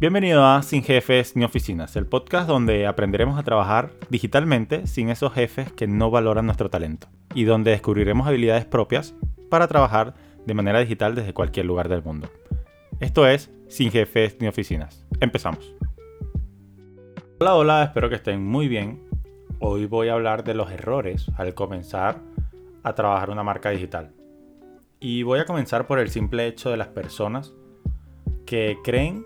Bienvenido a Sin Jefes ni Oficinas, el podcast donde aprenderemos a trabajar digitalmente sin esos jefes que no valoran nuestro talento y donde descubriremos habilidades propias para trabajar de manera digital desde cualquier lugar del mundo. Esto es Sin Jefes ni Oficinas. Empezamos. Hola, hola, espero que estén muy bien. Hoy voy a hablar de los errores al comenzar a trabajar una marca digital. Y voy a comenzar por el simple hecho de las personas que creen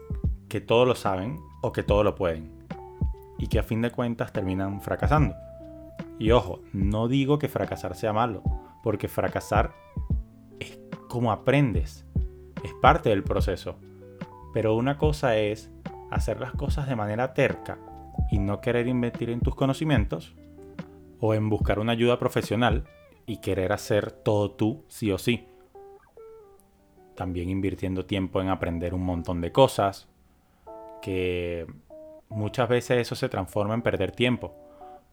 que todo lo saben o que todo lo pueden. Y que a fin de cuentas terminan fracasando. Y ojo, no digo que fracasar sea malo, porque fracasar es como aprendes, es parte del proceso. Pero una cosa es hacer las cosas de manera terca y no querer invertir en tus conocimientos, o en buscar una ayuda profesional y querer hacer todo tú sí o sí. También invirtiendo tiempo en aprender un montón de cosas, que muchas veces eso se transforma en perder tiempo.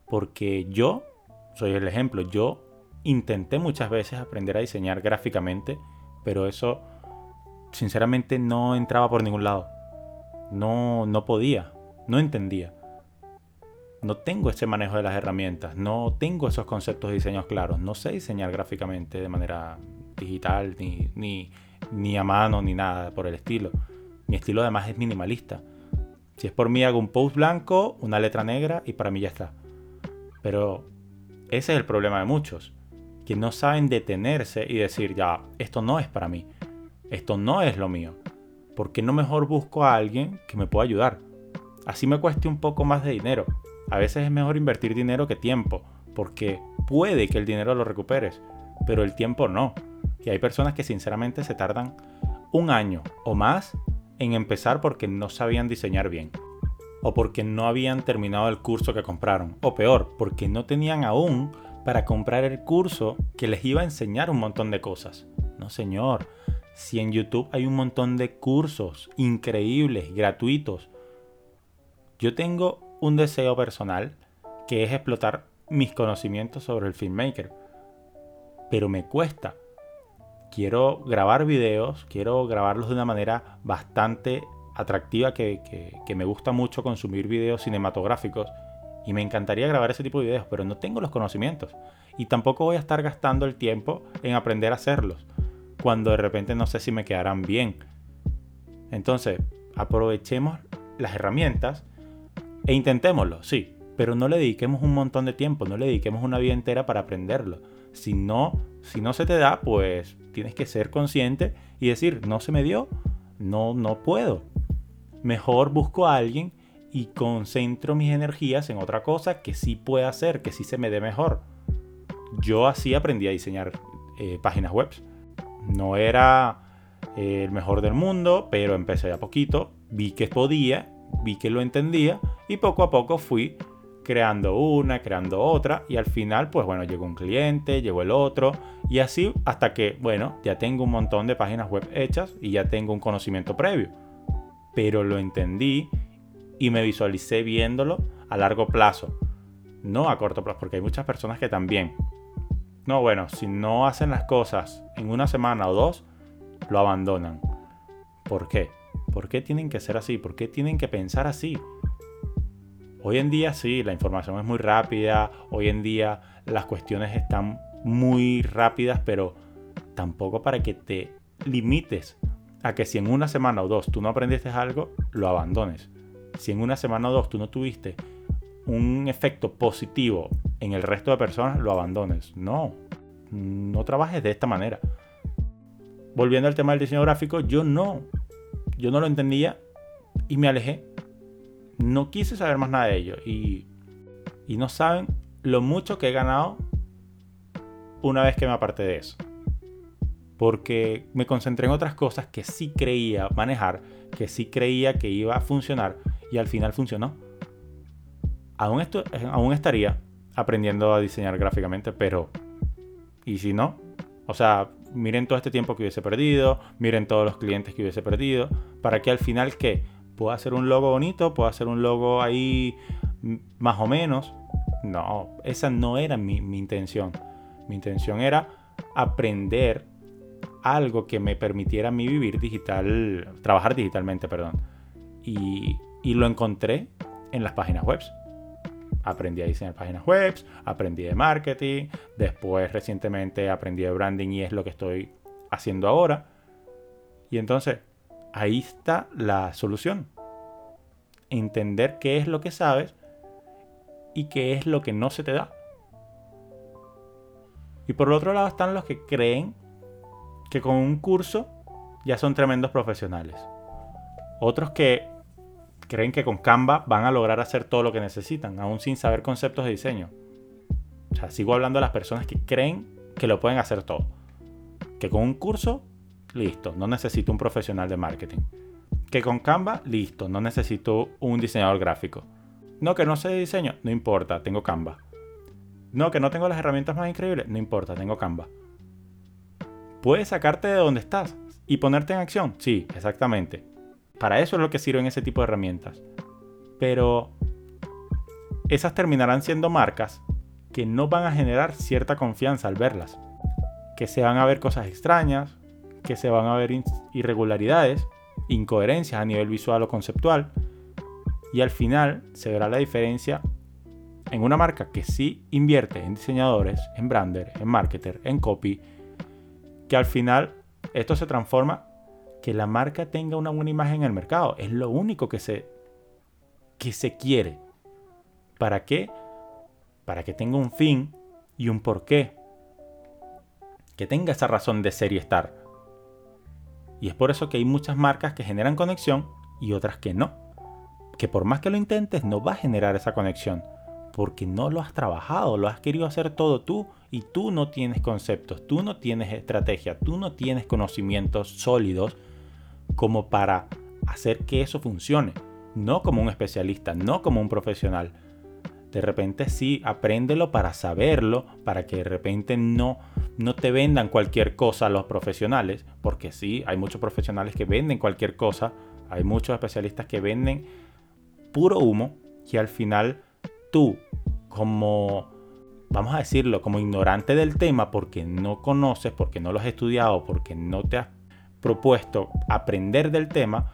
Porque yo, soy el ejemplo, yo intenté muchas veces aprender a diseñar gráficamente, pero eso sinceramente no entraba por ningún lado. No, no podía, no entendía. No tengo ese manejo de las herramientas, no tengo esos conceptos de diseños claros, no sé diseñar gráficamente de manera digital, ni, ni, ni a mano, ni nada por el estilo. Mi estilo además es minimalista. Si es por mí hago un post blanco, una letra negra y para mí ya está. Pero ese es el problema de muchos, que no saben detenerse y decir, ya, esto no es para mí, esto no es lo mío. ¿Por qué no mejor busco a alguien que me pueda ayudar? Así me cueste un poco más de dinero. A veces es mejor invertir dinero que tiempo, porque puede que el dinero lo recuperes, pero el tiempo no. Y hay personas que sinceramente se tardan un año o más en empezar porque no sabían diseñar bien. O porque no habían terminado el curso que compraron. O peor, porque no tenían aún para comprar el curso que les iba a enseñar un montón de cosas. No, señor. Si en YouTube hay un montón de cursos increíbles, gratuitos. Yo tengo un deseo personal que es explotar mis conocimientos sobre el filmmaker. Pero me cuesta quiero grabar videos, quiero grabarlos de una manera bastante atractiva, que, me gusta mucho consumir videos cinematográficos y me encantaría grabar ese tipo de videos, pero no tengo los conocimientos y tampoco voy a estar gastando el tiempo en aprender a hacerlos, cuando de repente no sé si me quedarán bien. Entonces, aprovechemos las herramientas e intentémoslo, sí, pero no le dediquemos un montón de tiempo, no le dediquemos una vida entera para aprenderlo. Si no, si no se te da, pues tienes que ser consciente y decir, no se me dio, no, no puedo. Mejor busco a alguien y concentro mis energías en otra cosa que sí pueda hacer, que sí se me dé mejor. Yo así aprendí a diseñar eh, páginas web. No era eh, el mejor del mundo, pero empecé a poquito, vi que podía, vi que lo entendía y poco a poco fui creando una, creando otra y al final pues bueno, llegó un cliente, llegó el otro y así hasta que bueno, ya tengo un montón de páginas web hechas y ya tengo un conocimiento previo. Pero lo entendí y me visualicé viéndolo a largo plazo, no a corto plazo, porque hay muchas personas que también, no bueno, si no hacen las cosas en una semana o dos, lo abandonan. ¿Por qué? ¿Por qué tienen que ser así? ¿Por qué tienen que pensar así? Hoy en día sí, la información es muy rápida, hoy en día las cuestiones están muy rápidas, pero tampoco para que te limites a que si en una semana o dos tú no aprendiste algo, lo abandones. Si en una semana o dos tú no tuviste un efecto positivo en el resto de personas, lo abandones. No, no trabajes de esta manera. Volviendo al tema del diseño gráfico, yo no, yo no lo entendía y me alejé no quise saber más nada de ellos. Y, y no saben lo mucho que he ganado una vez que me aparté de eso. Porque me concentré en otras cosas que sí creía manejar, que sí creía que iba a funcionar y al final funcionó. Aún, aún estaría aprendiendo a diseñar gráficamente, pero ¿y si no? O sea, miren todo este tiempo que hubiese perdido, miren todos los clientes que hubiese perdido, para que al final, ¿qué? Puedo hacer un logo bonito, puedo hacer un logo ahí más o menos. No, esa no era mi, intención. Mi intención era aprender algo que me permitiera a mí vivir digital, trabajar digitalmente, perdón. y, y lo encontré en las páginas web. Aprendí a diseñar páginas web, aprendí de marketing, después recientemente aprendí de branding y es lo que estoy haciendo ahora. Y entonces, ahí está la solución. Entender qué es lo que sabes y qué es lo que no se te da. Y por el otro lado están los que creen que con un curso ya son tremendos profesionales. Otros que creen que con Canva van a lograr hacer todo lo que necesitan, aún sin saber conceptos de diseño. O sea, sigo hablando de las personas que creen que lo pueden hacer todo. Que con un curso, listo, no necesito un profesional de marketing. Que con Canva, listo, no necesito un diseñador gráfico. No, que no sé de diseño, no importa, tengo Canva. No, que no tengo las herramientas más increíbles, no importa, tengo Canva. ¿Puedes sacarte de donde estás y ponerte en acción? Sí, exactamente. Para eso es lo que sirven ese tipo de herramientas. Pero esas terminarán siendo marcas que no van a generar cierta confianza al verlas. Que se van a ver cosas extrañas, que se van a ver irregularidades, incoherencias a nivel visual o conceptual. Y al final se verá la diferencia en una marca que sí invierte en diseñadores, en brander, en marketer, en copy, que al final esto se transforma que la marca tenga una buena imagen en el mercado. Es lo único que se, que se quiere. ¿Para qué? Para que tenga un fin y un porqué. Que tenga esa razón de ser y estar. Y es por eso que hay muchas marcas que generan conexión y otras que no. Que por más que lo intentes no va a generar esa conexión. Porque no lo has trabajado, lo has querido hacer todo tú y tú no tienes conceptos, tú no tienes estrategia, tú no tienes conocimientos sólidos como para hacer que eso funcione. No como un especialista, no como un profesional. De repente sí, apréndelo para saberlo, para que de repente no, no te vendan cualquier cosa a los profesionales, porque sí, hay muchos profesionales que venden cualquier cosa, hay muchos especialistas que venden puro humo y al final tú como, vamos a decirlo, como ignorante del tema porque no conoces, porque no lo has estudiado, porque no te has propuesto aprender del tema,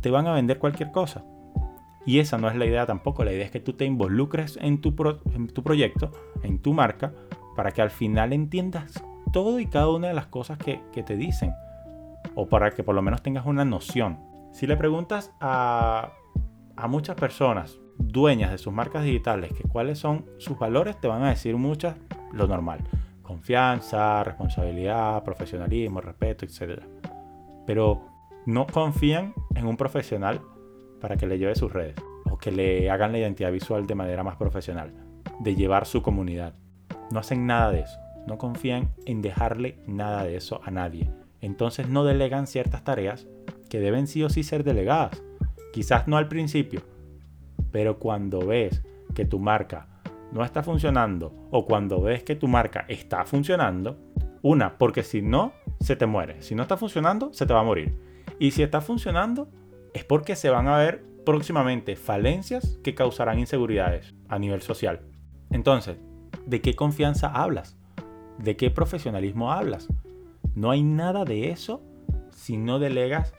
te van a vender cualquier cosa. Y esa no es la idea tampoco. La idea es que tú te involucres en tu, en tu proyecto, en tu marca, para que al final entiendas todo y cada una de las cosas que, te dicen. O para que por lo menos tengas una noción. Si le preguntas a, a muchas personas dueñas de sus marcas digitales que cuáles son sus valores, te van a decir muchas lo normal. Confianza, responsabilidad, profesionalismo, respeto, etc pero no confían en un profesional para que le lleve sus redes o que le hagan la identidad visual de manera más profesional, de llevar su comunidad. No hacen nada de eso, no confían en dejarle nada de eso a nadie. Entonces no delegan ciertas tareas que deben sí o sí ser delegadas. Quizás no al principio, pero cuando ves que tu marca no está funcionando o cuando ves que tu marca está funcionando, una, porque si no, se te muere. Si no está funcionando, se te va a morir. Y si está funcionando, es porque se van a ver próximamente falencias que causarán inseguridades a nivel social. Entonces, ¿de qué confianza hablas? ¿De qué profesionalismo hablas? No hay nada de eso si no delegas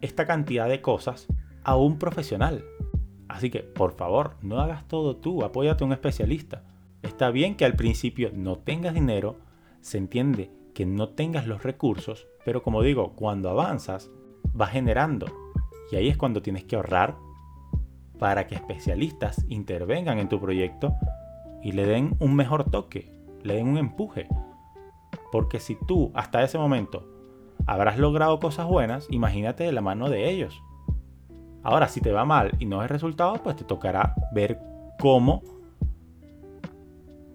esta cantidad de cosas a un profesional. Así que, por favor, no hagas todo tú, apóyate a un especialista. Está bien que al principio no tengas dinero, se entiende que no tengas los recursos, pero como digo, cuando avanzas, vas generando. Y ahí es cuando tienes que ahorrar para que especialistas intervengan en tu proyecto y le den un mejor toque, le den un empuje. Porque si tú hasta ese momento habrás logrado cosas buenas, imagínate de la mano de ellos. Ahora, si te va mal y no hay resultado, pues te tocará ver cómo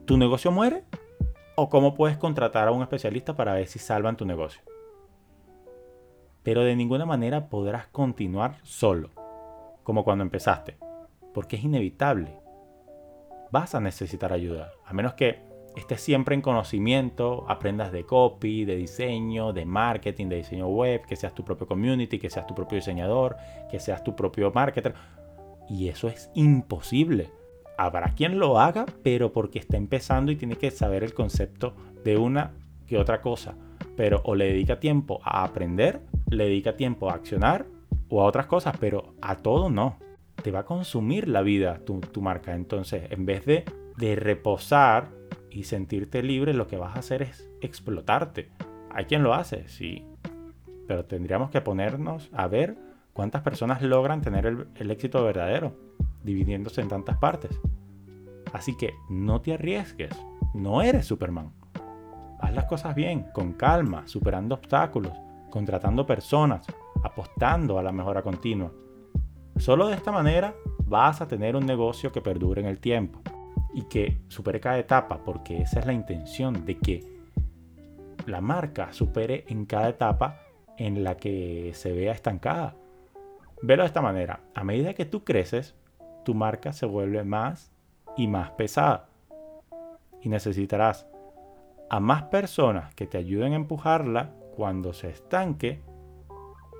tu negocio muere o cómo puedes contratar a un especialista para ver si salvan tu negocio. Pero de ninguna manera podrás continuar solo, como cuando empezaste, porque es inevitable. Vas a necesitar ayuda, a menos que estés siempre en conocimiento, aprendas de copy, de diseño, de marketing, de diseño web, que seas tu propio community, que seas tu propio diseñador, que seas tu propio marketer. Y eso es imposible habrá quien lo haga, pero porque está empezando y tiene que saber el concepto de una que otra cosa. Pero o le dedica tiempo a aprender, le dedica tiempo a accionar, o a otras cosas, pero a todo no. Te va a consumir la vida tu, tu marca. Entonces, en vez de, de reposar y sentirte libre, lo que vas a hacer es explotarte. Hay quien lo hace, sí. Pero tendríamos que ponernos a ver cuántas personas logran tener el, el éxito verdadero, dividiéndose en tantas partes. Así que no te arriesgues. No eres Superman. Haz las cosas bien, con calma, superando obstáculos, contratando personas, apostando a la mejora continua. Solo de esta manera vas a tener un negocio que perdure en el tiempo y que supere cada etapa, porque esa es la intención de que la marca supere en cada etapa en la que se vea estancada. Velo de esta manera, a medida que tú creces, tu marca se vuelve más y más pesada. Y necesitarás a más personas que te ayuden a empujarla cuando se estanque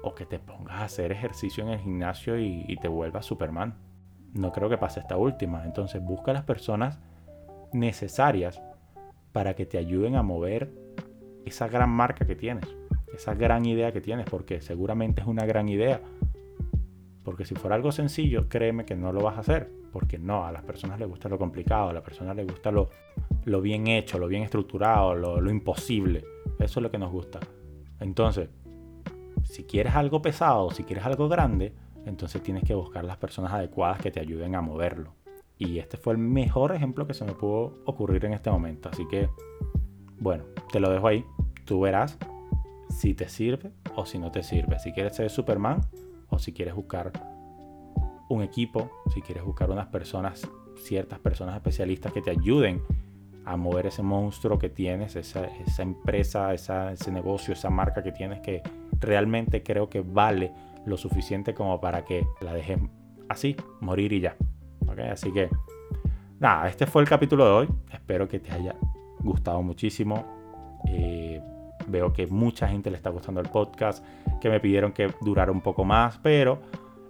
o que te pongas a hacer ejercicio en el gimnasio y, te vuelvas Superman. No creo que pase esta última. Entonces busca las personas necesarias para que te ayuden a mover esa gran marca que tienes, esa gran idea que tienes, porque seguramente es una gran idea. Porque si fuera algo sencillo, créeme que no lo vas a hacer. Porque no, a las personas les gusta lo complicado, a las personas les gusta lo, bien hecho, lo bien estructurado, lo imposible. Eso es lo que nos gusta. Entonces, si quieres algo pesado, si quieres algo grande, entonces tienes que buscar las personas adecuadas que te ayuden a moverlo. Y este fue el mejor ejemplo que se me pudo ocurrir en este momento. Así que, bueno, te lo dejo ahí. Tú verás si te sirve o si no te sirve. Si quieres ser Superman o si quieres buscar un equipo, si quieres buscar unas personas, ciertas personas especialistas que te ayuden a mover ese monstruo que tienes, esa, empresa, ese negocio, esa marca que tienes que realmente creo que vale lo suficiente como para que la dejes así, morir y ya. Así que, nada, este fue el capítulo de hoy. Espero que te haya gustado muchísimo. Eh, veo que mucha gente le está gustando el podcast, que me pidieron que durara un poco más, pero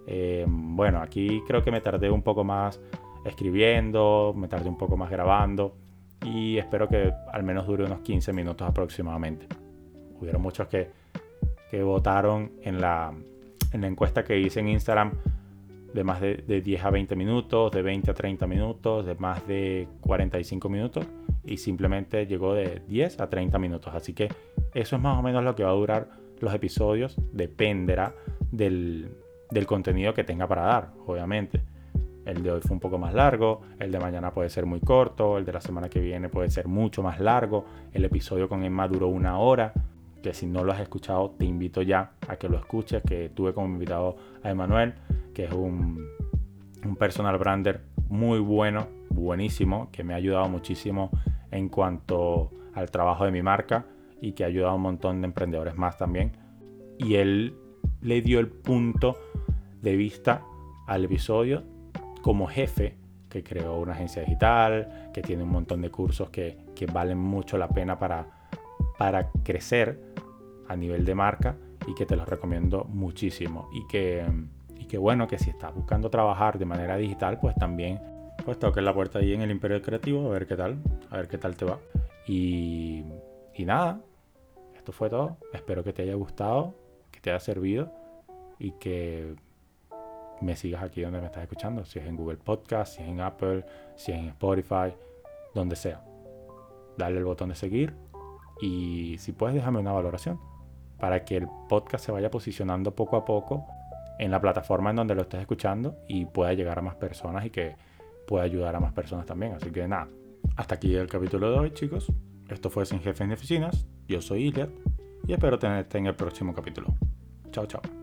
eh, bueno, aquí creo que me tardé un poco más escribiendo, me tardé un poco más grabando y espero que al menos dure unos 15 minutos aproximadamente. Hubieron muchos que votaron en la, en la encuesta que hice en Instagram de más de, 10 a 20 minutos, de 20 a 30 minutos, de más de 45 minutos y simplemente llegó de 10 a 30 minutos. Así que eso es más o menos lo que va a durar los episodios, dependerá del contenido que tenga para dar, obviamente. El de hoy fue un poco más largo, el de mañana puede ser muy corto, el de la semana que viene puede ser mucho más largo, el episodio con Emma duró una hora que si no lo has escuchado te invito ya a que lo escuches, que tuve como invitado a Emanuel, que es un, un personal brander muy bueno, buenísimo, que me ha ayudado muchísimo en cuanto al trabajo de mi marca y que ha ayudado a un montón de emprendedores más también. Y él le dio el punto de vista al episodio como jefe que creó una agencia digital, que tiene un montón de cursos que, que valen mucho la pena para, para crecer a nivel de marca y que te los recomiendo muchísimo. Y que, y que bueno, que si estás buscando trabajar de manera digital, pues también pues toques la puerta ahí en el Imperio Creativo a ver qué tal, a ver qué tal te va. Y, y nada, esto fue todo. Espero que te haya gustado, que te haya servido y que me sigas aquí donde me estás escuchando, si es en Google Podcast, si es en Apple, si es en Spotify, donde sea. Dale el botón de seguir y si puedes déjame una valoración para que el podcast se vaya posicionando poco a poco en la plataforma en donde lo estés escuchando y pueda llegar a más personas y que pueda ayudar a más personas también. Así que nada, hasta aquí el capítulo de hoy, chicos. Esto fue Sin Jefes ni Oficinas. Yo soy Iliad y espero tenerte en el próximo capítulo. Chao, chao.